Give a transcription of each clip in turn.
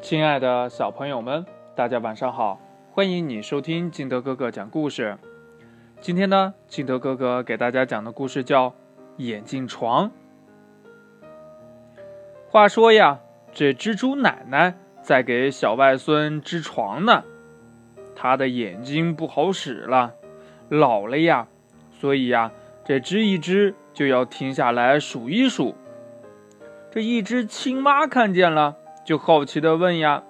亲爱的小朋友们，大家晚上好！欢迎你收听金德哥哥讲故事。今天呢，金德哥哥给大家讲的故事叫《眼镜床》。话说呀，这蜘蛛奶奶在给小外孙织床呢，她的眼睛不好使了，老了呀，所以呀，这织一织就要停下来数一数。这一只青蛙看见了。就好奇的问呀：“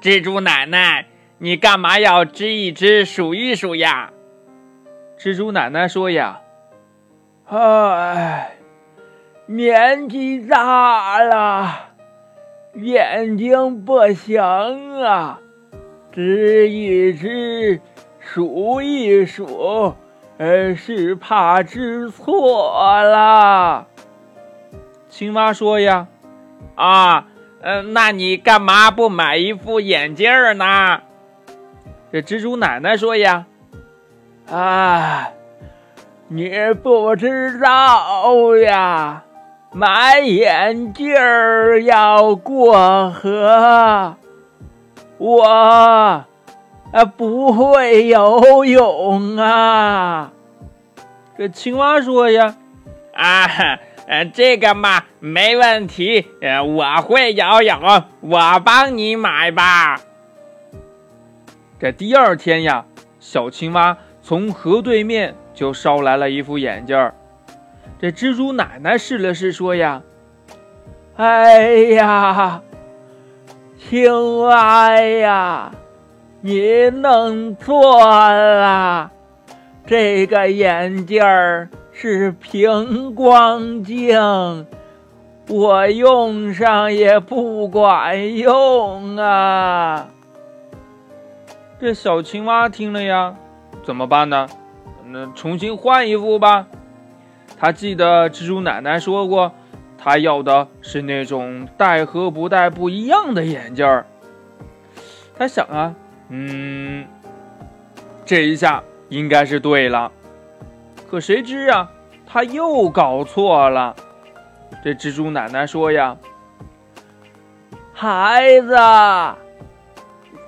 蜘蛛奶奶，你干嘛要织一织、数一数呀？”蜘蛛奶奶说：“呀，哎，年纪大了，眼睛不行啊，织一织、数一数，呃，是怕织错了。”青蛙说：“呀，啊。”嗯，那你干嘛不买一副眼镜呢？这蜘蛛奶奶说呀：“啊，你不知道呀，买眼镜要过河，我啊不会游泳啊。”这青蛙说呀：“啊哈。”呃，这个嘛，没问题。呃，我会游泳，我帮你买吧。这第二天呀，小青蛙从河对面就捎来了一副眼镜儿。这蜘蛛奶奶试了试，说呀：“哎呀，青蛙呀，你弄错了，这个眼镜儿。”是平光镜，我用上也不管用啊！这小青蛙听了呀，怎么办呢？那重新换一副吧。他记得蜘蛛奶奶说过，他要的是那种戴和不戴不一样的眼镜儿。他想啊，嗯，这一下应该是对了。可谁知啊，他又搞错了。这蜘蛛奶奶说呀：“孩子，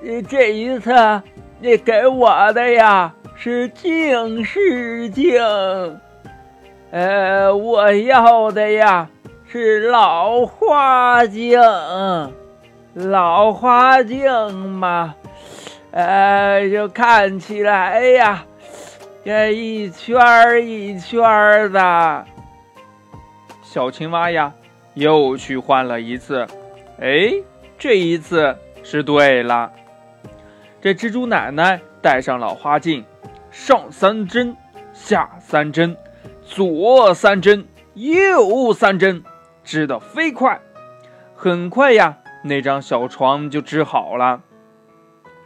你这一次你给我的呀是近视镜，呃，我要的呀是老花镜。老花镜嘛，呃，就看起来呀。”这一圈儿一圈儿的，小青蛙呀，又去换了一次。哎，这一次是对了。这蜘蛛奶奶戴上老花镜，上三针，下三针，左三针，右三针，织得飞快。很快呀，那张小床就织好了。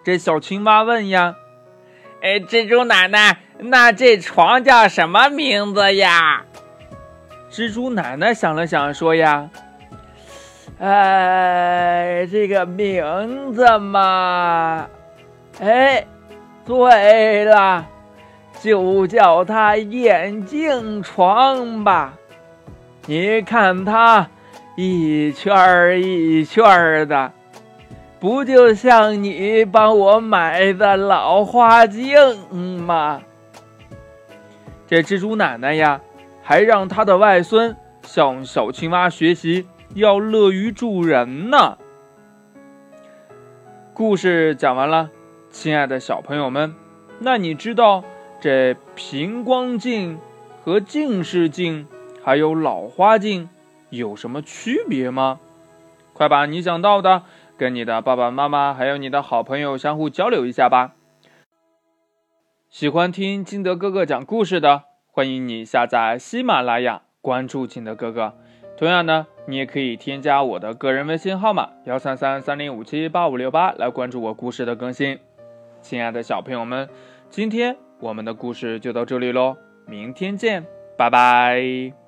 这小青蛙问呀：“哎，蜘蛛奶奶。”那这床叫什么名字呀？蜘蛛奶奶想了想，说：“呀，哎，这个名字嘛，哎，对了，就叫它眼镜床吧。你看它一圈儿一圈儿的。”不就像你帮我买的老花镜吗？这蜘蛛奶奶呀，还让她的外孙向小青蛙学习，要乐于助人呢。故事讲完了，亲爱的小朋友们，那你知道这平光镜和近视镜还有老花镜有什么区别吗？快把你想到的跟你的爸爸妈妈还有你的好朋友相互交流一下吧。喜欢听金德哥哥讲故事的，欢迎你下载喜马拉雅，关注金德哥哥。同样呢，你也可以添加我的个人微信号码幺三三三零五七八五六八来关注我故事的更新。亲爱的小朋友们，今天我们的故事就到这里喽，明天见，拜拜。